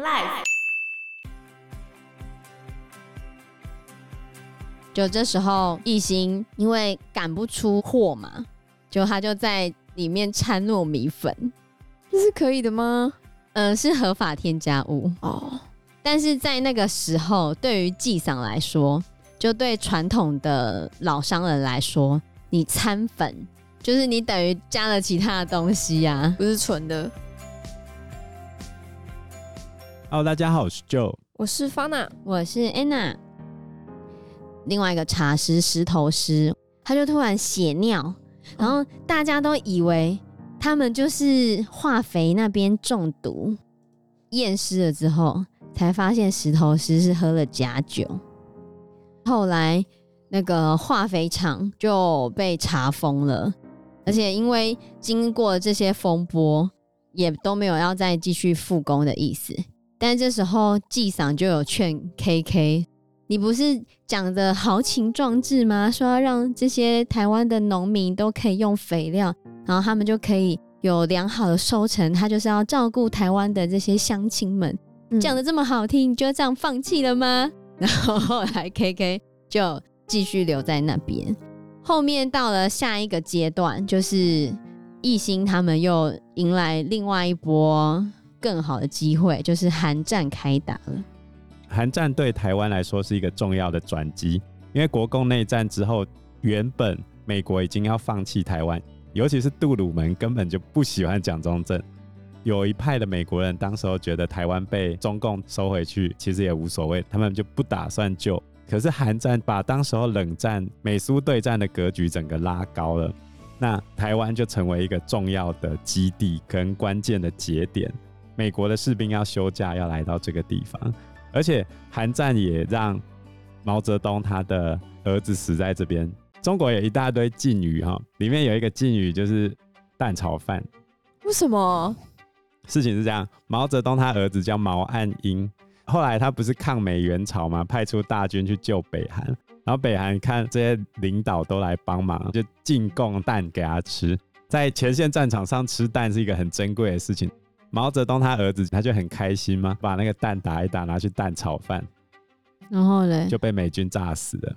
Life。就这时候，一心因为赶不出货嘛，就他就在里面掺糯米粉，这是可以的吗？嗯、呃，是合法添加物哦。但是在那个时候，对于纪赏来说，就对传统的老商人来说，你掺粉就是你等于加了其他的东西呀、啊，不是纯的。Hello，大家好，我是 Joe，我是 Fana，我是 Anna。另外一个茶师石头师，他就突然血尿，然后大家都以为他们就是化肥那边中毒，验尸了之后才发现石头师是喝了假酒。后来那个化肥厂就被查封了，而且因为经过这些风波，也都没有要再继续复工的意思。但这时候纪赏就有劝 KK。你不是讲的豪情壮志吗？说要让这些台湾的农民都可以用肥料，然后他们就可以有良好的收成。他就是要照顾台湾的这些乡亲们，讲的这么好听，你就这样放弃了吗？然后后来 KK 就继续留在那边。后面到了下一个阶段，就是艺兴他们又迎来另外一波更好的机会，就是韩战开打了。韩战对台湾来说是一个重要的转机，因为国共内战之后，原本美国已经要放弃台湾，尤其是杜鲁门根本就不喜欢蒋中正。有一派的美国人当时候觉得台湾被中共收回去，其实也无所谓，他们就不打算救。可是韩战把当时候冷战美苏对战的格局整个拉高了，那台湾就成为一个重要的基地跟关键的节点，美国的士兵要休假要来到这个地方。而且韩战也让毛泽东他的儿子死在这边。中国有一大堆禁语哈，里面有一个禁语就是蛋炒饭。为什么？事情是这样，毛泽东他儿子叫毛岸英，后来他不是抗美援朝嘛，派出大军去救北韩，然后北韩看这些领导都来帮忙，就进贡蛋给他吃。在前线战场上吃蛋是一个很珍贵的事情。毛泽东他儿子他就很开心嘛，把那个蛋打一打，拿去蛋炒饭，然后呢，就被美军炸死了。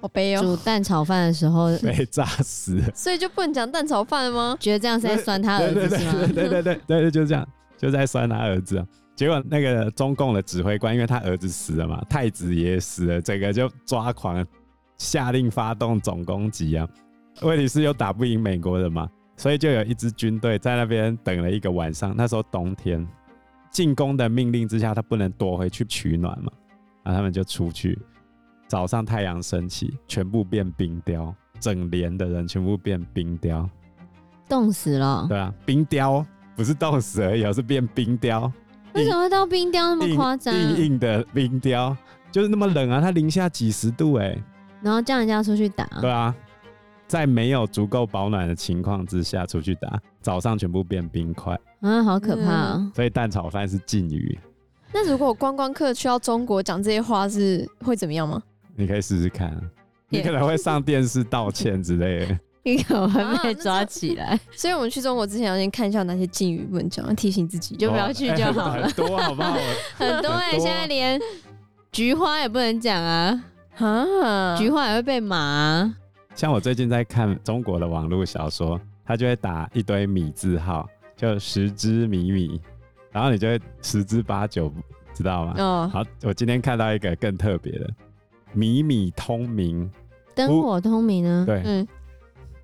好悲哦！煮蛋炒饭的时候 被炸死了，所以就不能讲蛋炒饭了吗？觉得这样是在酸他儿子是吗？对对对对对对，就是这样，就在酸他儿子。结果那个中共的指挥官，因为他儿子死了嘛，太子也死了，整个就抓狂，下令发动总攻击啊！问题是又打不赢美国人嘛。所以就有一支军队在那边等了一个晚上。那时候冬天，进攻的命令之下，他不能躲回去取暖嘛，然后他们就出去。早上太阳升起，全部变冰雕，整连的人全部变冰雕，冻死了。对啊，冰雕不是冻死而已，而是变冰雕。为什么会到冰雕那么夸张？硬硬的冰雕就是那么冷啊，它零下几十度哎、欸。然后叫人家出去打。对啊。在没有足够保暖的情况之下出去打，早上全部变冰块，啊，好可怕所以蛋炒饭是禁语。那如果观光客去到中国讲这些话，是会怎么样吗？你可以试试看，你可能会上电视道歉之类的，你可能会被抓起来。啊、所以我们去中国之前要先看一下哪些禁语不能讲，提醒自己就不要去就好了。哦欸、很多好不好？很多哎、欸，现在连菊花也不能讲啊，啊，菊花也会被骂、啊。像我最近在看中国的网络小说，他就会打一堆米字号，就十之米米，然后你就会十之八九，知道吗？哦。好，我今天看到一个更特别的，米米通明，灯火通明呢？对，嗯。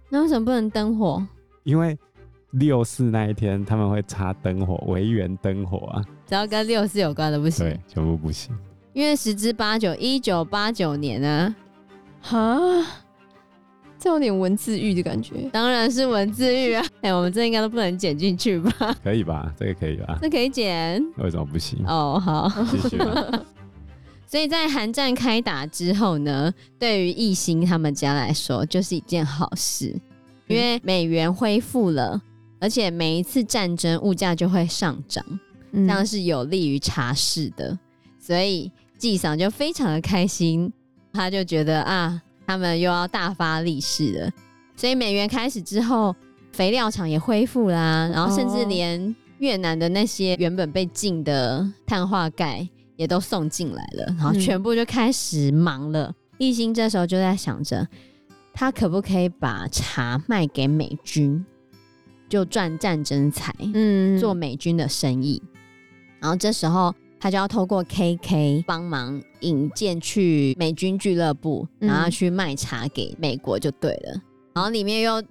那为什么不能灯火？因为六四那一天他们会插灯火，维园灯火啊。只要跟六四有关的不行。对，全部不行。因为十之八九，一九八九年呢？哈。这有点文字狱的感觉，当然是文字狱啊！哎、欸，我们这应该都不能剪进去吧？可以吧？这个可以吧？这可以剪？为什么不行？哦，好，继续。所以在韩战开打之后呢，对于艺兴他们家来说，就是一件好事，因为美元恢复了，而且每一次战争物价就会上涨，这样是有利于茶室的，所以纪桑就非常的开心，他就觉得啊。他们又要大发利市了，所以美元开始之后，肥料厂也恢复啦，然后甚至连越南的那些原本被禁的碳化钙也都送进来了，然后全部就开始忙了。一心这时候就在想着，他可不可以把茶卖给美军，就赚战争财，嗯，做美军的生意。然后这时候他就要透过 KK 帮忙引荐去美军俱乐部，然后去卖茶给美国就对了。然后里面又。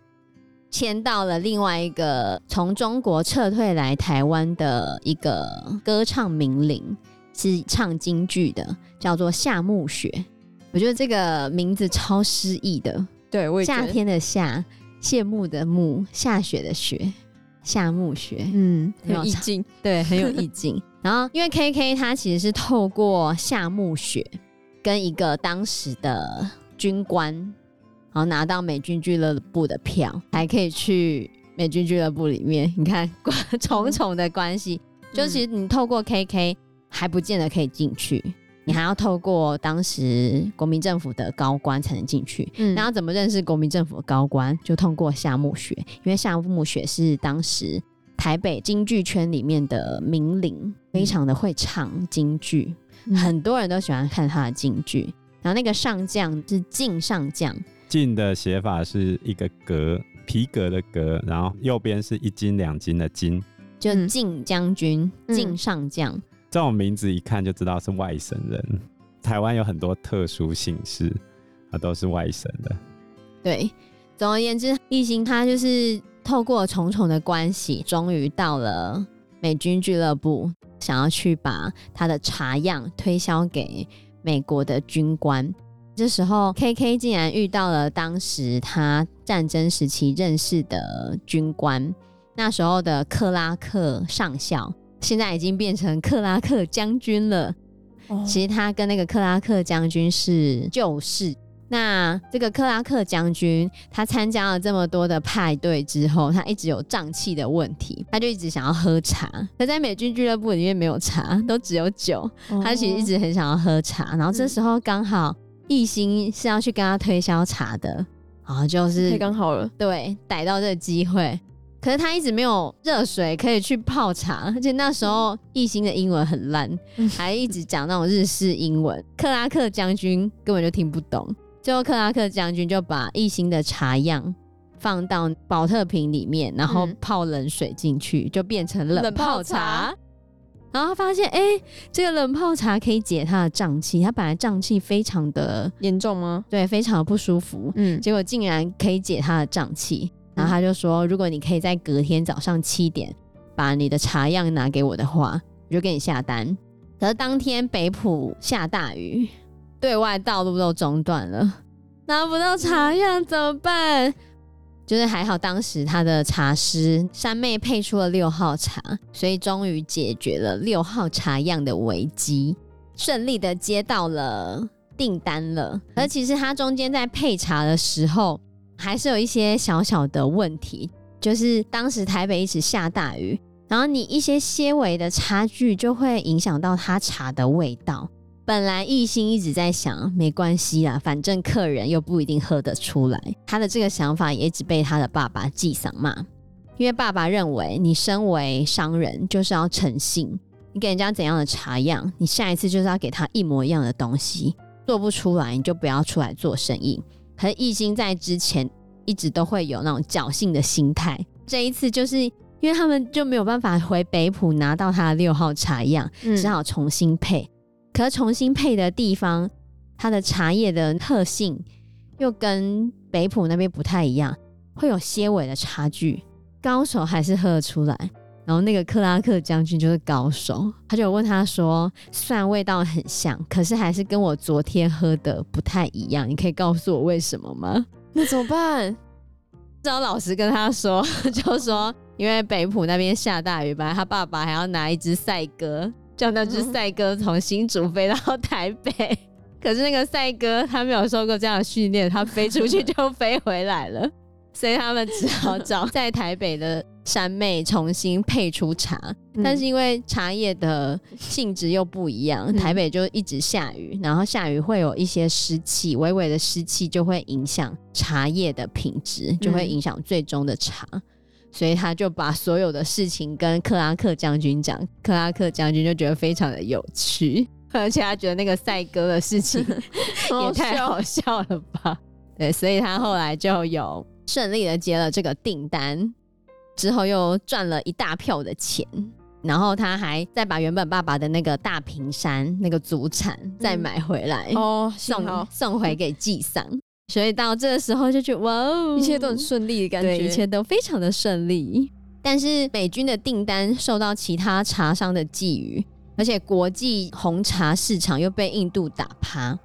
签到了另外一个从中国撤退来台湾的一个歌唱名伶，是唱京剧的，叫做夏暮雪。我觉得这个名字超诗意的，对，我也。夏天的夏，谢幕的幕，下雪的雪，夏暮雪，嗯，很有意境，对，很有意境。然后，因为 KK 他其实是透过夏目雪跟一个当时的军官。然后拿到美军俱乐部的票，还可以去美军俱乐部里面。你看，重重的关系，就其实你透过 KK 还不见得可以进去，你还要透过当时国民政府的高官才能进去。嗯，然后怎么认识国民政府的高官？就通过夏目雪，因为夏目雪是当时台北京剧圈里面的名伶，非常的会唱京剧，很多人都喜欢看他的京剧。然后那个上将是晋上将。晋的写法是一个革，皮革的革，然后右边是一斤两斤的斤，就晋将军、晋、嗯、上将。这种名字一看就知道是外省人。台湾有很多特殊姓氏，啊，都是外省的。对，总而言之，一心他就是透过重重的关系，终于到了美军俱乐部，想要去把他的茶样推销给美国的军官。这时候，KK 竟然遇到了当时他战争时期认识的军官，那时候的克拉克上校，现在已经变成克拉克将军了。Oh. 其实他跟那个克拉克将军是旧识。那这个克拉克将军，他参加了这么多的派对之后，他一直有胀气的问题，他就一直想要喝茶。他在美军俱乐部里面没有茶，都只有酒。Oh. 他其实一直很想要喝茶。然后这时候刚好。一心是要去跟他推销茶的，然后就是太刚好了，对，逮到这个机会。可是他一直没有热水可以去泡茶，而且那时候艺兴的英文很烂，还一直讲那种日式英文，克拉克将军根本就听不懂。最后克拉克将军就把一星的茶样放到保特瓶里面，然后泡冷水进去，就变成冷泡茶。然后他发现，哎、欸，这个冷泡茶可以解他的胀气。他本来胀气非常的严重吗？对，非常的不舒服。嗯，结果竟然可以解他的胀气。然后他就说，如果你可以在隔天早上七点把你的茶样拿给我的话，我就给你下单。可是当天北埔下大雨，对外道路都中断了，拿不到茶样怎么办？就是还好，当时他的茶师山妹配出了六号茶，所以终于解决了六号茶样的危机，顺利的接到了订单了。而其实他中间在配茶的时候，还是有一些小小的问题，就是当时台北一直下大雨，然后你一些些微的差距就会影响到他茶的味道。本来一心一直在想，没关系啦，反正客人又不一定喝得出来。他的这个想法也一直被他的爸爸记上骂，因为爸爸认为你身为商人就是要诚信，你给人家怎样的茶样，你下一次就是要给他一模一样的东西，做不出来你就不要出来做生意。可是一心在之前一直都会有那种侥幸的心态，这一次就是因为他们就没有办法回北浦拿到他的六号茶样，只好重新配。可重新配的地方，它的茶叶的特性又跟北埔那边不太一样，会有些微的差距。高手还是喝得出来。然后那个克拉克将军就是高手，他就问他说：“虽然味道很像，可是还是跟我昨天喝的不太一样，你可以告诉我为什么吗？” 那怎么办？只好老实跟他说，就说因为北埔那边下大雨，本来他爸爸还要拿一只赛鸽。叫那只赛鸽从新竹飞到台北，可是那个赛鸽他没有受过这样的训练，他飞出去就飞回来了，所以他们只好找在台北的山妹重新配出茶。但是因为茶叶的性质又不一样，台北就一直下雨，然后下雨会有一些湿气，微微的湿气就会影响茶叶的品质，就会影响最终的茶。所以他就把所有的事情跟克拉克将军讲，克拉克将军就觉得非常的有趣，而且他觉得那个赛哥的事情 也太好笑了吧？对，所以他后来就有顺利的接了这个订单，之后又赚了一大票的钱。然后他还再把原本爸爸的那个大平山那个祖产再买回来、嗯、哦，送送回给纪桑，所以到这个时候就觉得哇哦，一切都很顺利的感觉，一切都非常的顺利。但是美军的订单受到其他茶商的觊觎，而且国际红茶市场又被印度打趴，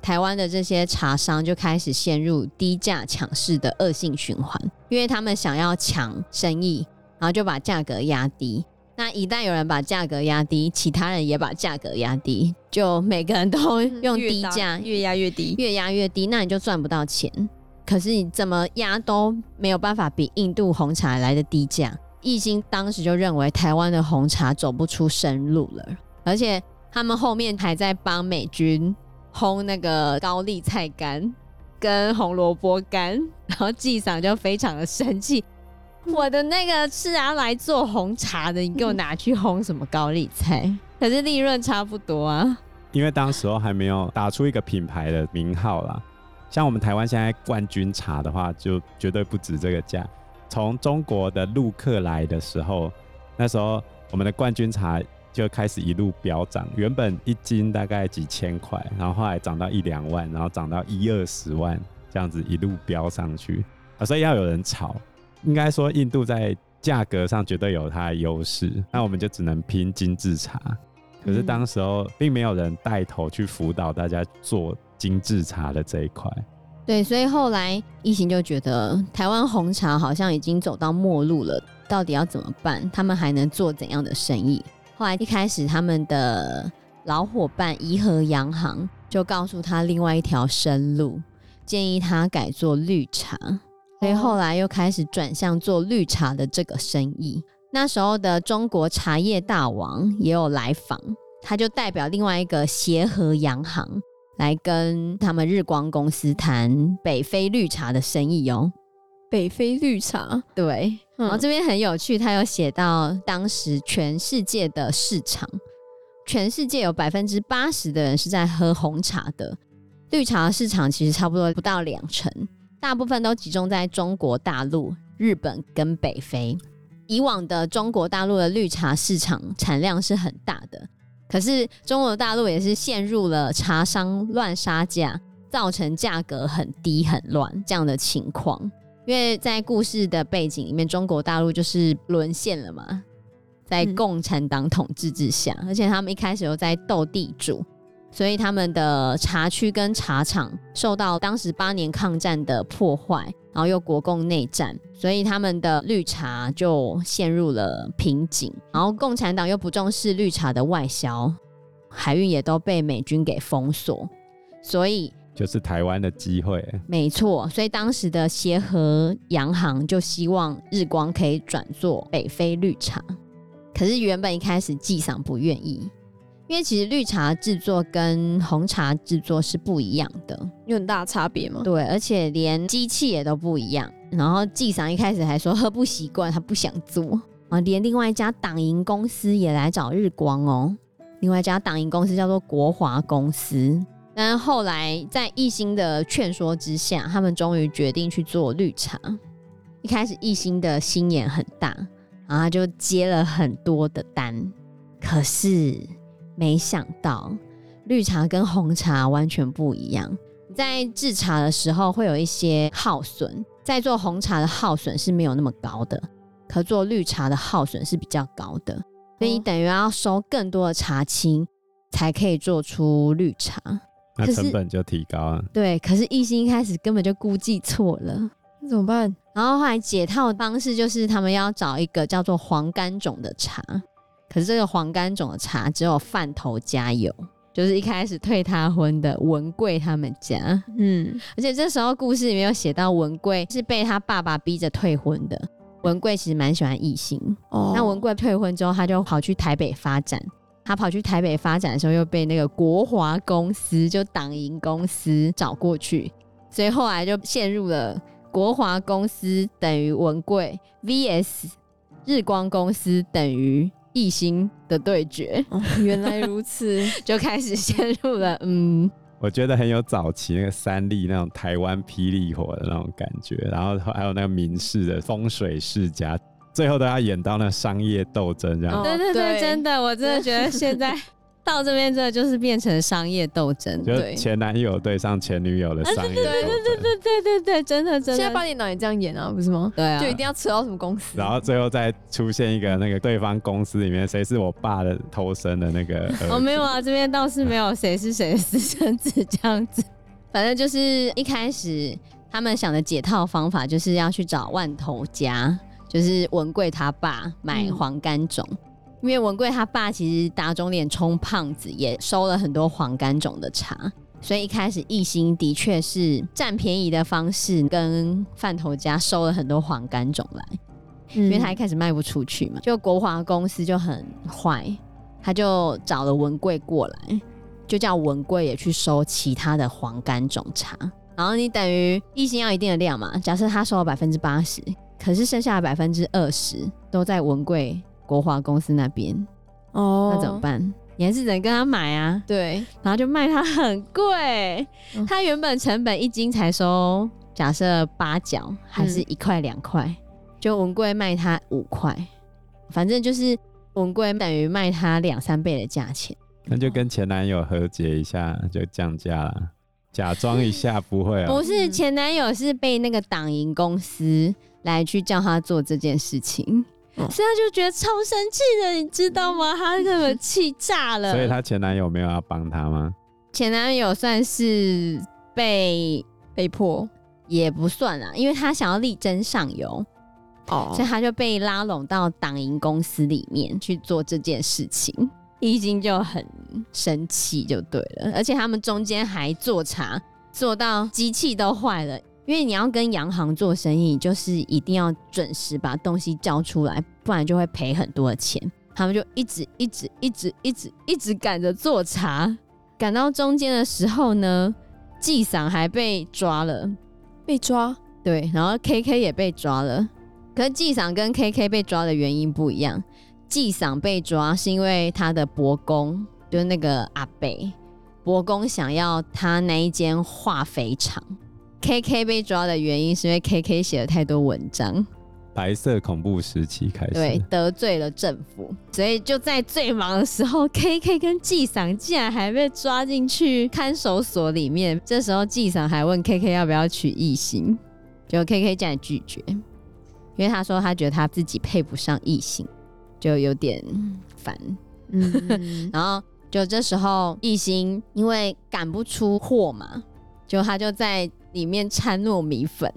台湾的这些茶商就开始陷入低价抢市的恶性循环，因为他们想要抢生意，然后就把价格压低。那一旦有人把价格压低，其他人也把价格压低，就每个人都用低价越压越低，越压越低，那你就赚不到钱。可是你怎么压都没有办法比印度红茶来的低价。义兴当时就认为台湾的红茶走不出生路了，而且他们后面还在帮美军烘那个高丽菜干跟红萝卜干，然后纪桑就非常的生气。我的那个是拿来做红茶的，你给我拿去烘什么高丽菜？可是利润差不多啊。因为当时候还没有打出一个品牌的名号啦。像我们台湾现在冠军茶的话，就绝对不止这个价。从中国的陆客来的时候，那时候我们的冠军茶就开始一路飙涨，原本一斤大概几千块，然后后来涨到一两万，然后涨到一二十万，这样子一路飙上去啊，所以要有人炒。应该说，印度在价格上绝对有它的优势，那我们就只能拼精致茶。可是当时候并没有人带头去辅导大家做精致茶的这一块。对，所以后来一行就觉得台湾红茶好像已经走到末路了，到底要怎么办？他们还能做怎样的生意？后来一开始他们的老伙伴怡和洋行就告诉他另外一条生路，建议他改做绿茶。所以后来又开始转向做绿茶的这个生意。那时候的中国茶叶大王也有来访，他就代表另外一个协和洋行来跟他们日光公司谈北非绿茶的生意哦。北非绿茶，对。然后这边很有趣，他有写到当时全世界的市场，全世界有百分之八十的人是在喝红茶的，绿茶的市场其实差不多不到两成。大部分都集中在中国大陆、日本跟北非。以往的中国大陆的绿茶市场产量是很大的，可是中国大陆也是陷入了茶商乱杀价，造成价格很低很乱这样的情况。因为在故事的背景里面，中国大陆就是沦陷了嘛，在共产党统治之下，而且他们一开始又在斗地主。所以他们的茶区跟茶厂受到当时八年抗战的破坏，然后又国共内战，所以他们的绿茶就陷入了瓶颈。然后共产党又不重视绿茶的外销，海运也都被美军给封锁，所以就是台湾的机会。没错，所以当时的协和洋行就希望日光可以转做北非绿茶，可是原本一开始纪赏不愿意。因为其实绿茶制作跟红茶制作是不一样的，有很大差别吗？对，而且连机器也都不一样。然后纪赏一开始还说喝不习惯，他不想做啊。连另外一家党营公司也来找日光哦，另外一家党营公司叫做国华公司。但后来在一心的劝说之下，他们终于决定去做绿茶。一开始一心的心眼很大，然后他就接了很多的单，可是。没想到绿茶跟红茶完全不一样，在制茶的时候会有一些耗损，在做红茶的耗损是没有那么高的，可做绿茶的耗损是比较高的，所以你等于要收更多的茶青才可以做出绿茶，那成本就提高了。对，可是义兴一开始根本就估计错了，那怎么办？然后后来解套的方式就是他们要找一个叫做黄干种的茶。可是这个黄甘种的茶只有饭头加油，就是一开始退他婚的文贵他们家，嗯，而且这时候故事里面有写到文贵是被他爸爸逼着退婚的。文贵其实蛮喜欢异性，哦，那文贵退婚之后，他就跑去台北发展。他跑去台北发展的时候，又被那个国华公司就党营公司找过去，所以后来就陷入了国华公司等于文贵 VS 日光公司等于义兴的对决。哦，原来如此，就开始陷入了嗯。我觉得很有早期那个三立那种台湾霹雳火的那种感觉，然后还有那个民视的风水世家，最后都要演到那商业斗争这样。对对对，真的，我真的觉得现在。到这边，这就是变成商业斗争，就前男友对上前女友的商业斗争。对对对对对对对，真的真的。现在八点档也这样演啊，不是吗？对啊，就一定要扯到什么公司，然后最后再出现一个那个对方公司里面谁是我爸的偷生的那个。哦，没有啊，这边倒是没有谁是谁的私生子这样子。反正就是一开始他们想的解套方法，就是要去找万头家，就是文贵他爸买黄柑种。嗯因为文贵他爸其实打肿脸充胖子，也收了很多黄柑种的茶，所以一开始一心的确是占便宜的方式，跟饭头家收了很多黄柑种来，嗯，因为他一开始卖不出去嘛，就国华公司就很坏，他就找了文贵过来，就叫文贵也去收其他的黄柑种茶，然后你等于一心要一定的量嘛，假设他收了百分之八十，可是剩下的百分之二十都在文贵。国华公司那边哦，那怎么办？你还是只能跟他买啊。对，然后就卖他很贵，嗯，他原本成本一斤才收，假设八角还是一块两块，就文贵卖他五块，反正就是文贵等于卖他两三倍的价钱。那就跟前男友和解一下，就降价了，假装一下不会啊。不是前男友是被那个党营公司来去叫他做这件事情。所以他就觉得超生气的，你知道吗？他那个气炸了。所以他前男友没有要帮他吗？前男友算是被被迫，也不算啦，因为他想要力争上游哦，所以他就被拉拢到党营公司里面去做这件事情。义兴就很生气，就对了。而且他们中间还做茶，做到机器都坏了。因为你要跟洋行做生意，就是一定要准时把东西交出来，不然就会赔很多的钱。他们就一直一直一直一直一直赶着做茶，赶到中间的时候呢，纪桑还被抓了，被抓。对，然后 KK 也被抓了。可是纪桑跟 KK 被抓的原因不一样，纪桑被抓是因为他的伯公，就是那个阿北，伯公想要他那一间化肥厂。K K 被抓的原因是因为 K K 写了太多文章，白色恐怖时期开始，对，得罪了政府，所以就在最忙的时候，K K 跟纪桑竟然还被抓进去看守所里面。这时候纪桑还问 K K 要不要娶义兴，结果 K K 竟然拒绝，因为他说他觉得他自己配不上义兴，就有点烦。嗯，然后就这时候艺兴因为赶不出货嘛，就他就在。里面掺糯米粉，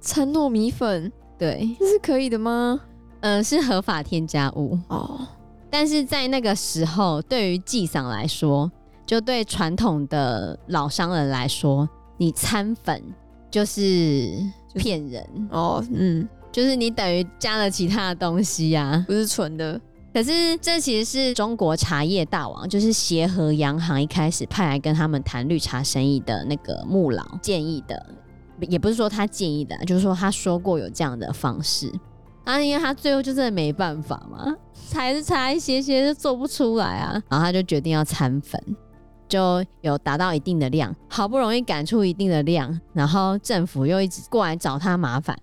掺糯米粉，对，这是可以的吗？嗯、呃，是合法添加物哦。但是在那个时候，对于纪桑来说，就对传统的老商人来说，你掺粉就是骗人、就是、哦。嗯，就是你等于加了其他的东西呀、啊，不是纯的。可是这其实是中国茶叶大王，就是协和洋行一开始派来跟他们谈绿茶生意的那个穆老建议的，也不是说他建议的，就是说他说过有这样的方式。啊，因为他最后就真的没办法嘛，还是差一些些就做不出来啊，然后他就决定要掺粉，就有达到一定的量，好不容易赶出一定的量，然后政府又一直过来找他麻烦，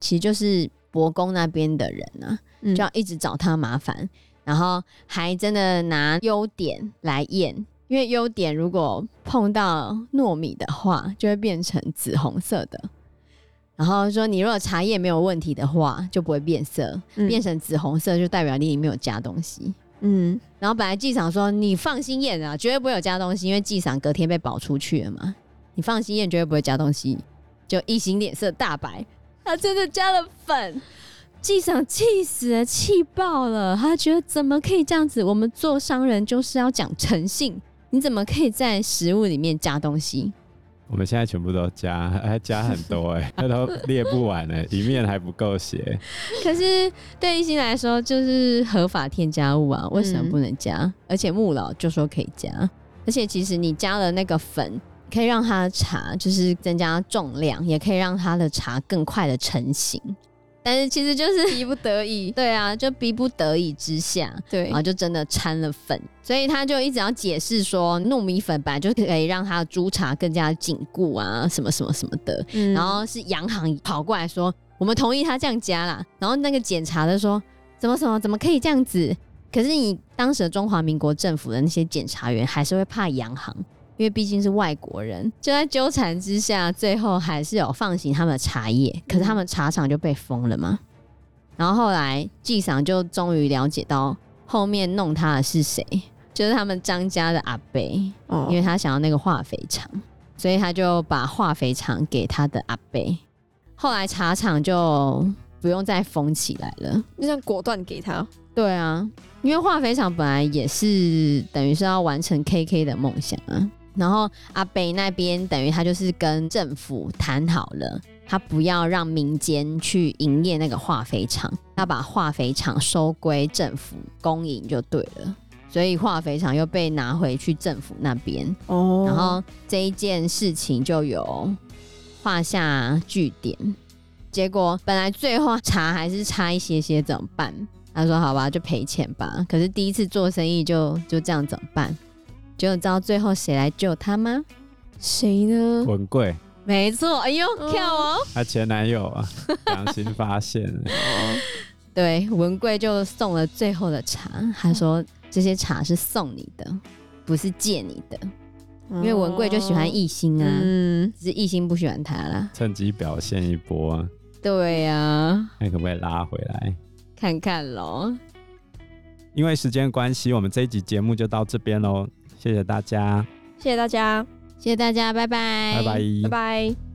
其实就是伯公那边的人啊。就要一直找他麻烦，嗯，然后还真的拿优点来验，因为优点如果碰到糯米的话，就会变成紫红色的。然后说你如果茶叶没有问题的话，就不会变色，嗯，变成紫红色就代表你里面有加东西。嗯，然后本来纪赏说你放心验啊，绝对不会有加东西，因为纪赏隔天被保出去了嘛，你放心验绝对不会加东西。就一行脸色大白，他真的加了粉。纪桑气死了，气爆了。他觉得怎么可以这样子？我们做商人就是要讲诚信，你怎么可以在食物里面加东西？我们现在全部都加，还加很多哎，他都列不完哎，一面还不够写。可是对一心来说，就是合法添加物啊，为什么不能加？嗯、而且穆老就说可以加，而且其实你加了那个粉，可以让他的茶就是增加重量，也可以让他的茶更快的成型。但是其实就是逼不得已，对啊，就逼不得已之下，对，然后就真的掺了粉，所以他就一直要解释说，糯米粉本来就可以让他的朱茶更加紧固啊，什么什么什么的。嗯、然后是洋行跑过来说，我们同意他这样加啦。然后那个检查的说，怎么什么怎么可以这样子？可是你当时的中华民国政府的那些检察员还是会怕洋行。因为毕竟是外国人，就在纠缠之下，最后还是有放行他们的茶叶。可是他们茶厂就被封了嘛。然后后来纪赏就终于了解到后面弄他的是谁，就是他们张家的阿贝。哦，因为他想要那个化肥厂，所以他就把化肥厂给他的阿贝。后来茶厂就不用再封起来了，就这样果断给他。对啊，因为化肥厂本来也是等于是要完成 KK 的梦想啊。然后阿北那边等于他就是跟政府谈好了，他不要让民间去营业那个化肥厂，他把化肥厂收归政府公营就对了。所以化肥厂又被拿回去政府那边哦，然后这一件事情就有画下句点。结果本来最后查还是差一些些，怎么办？他说好吧，就赔钱吧。可是第一次做生意就就这样怎么办？就你知道最后谁来救他吗？谁呢？文贵，没错。哎呦，跳哦！他前男友啊，良心发现了。对，文贵就送了最后的茶。他说这些茶是送你的，不是借你的。因为文贵就喜欢艺兴啊，嗯，只是艺兴不喜欢他啦。趁机表现一波啊。对呀、啊，看可不可以拉回来？看看喽。因为时间关系，我们这一集节目就到这边喽。谢谢大家，谢谢大家，谢谢大家，拜拜，拜拜，拜拜。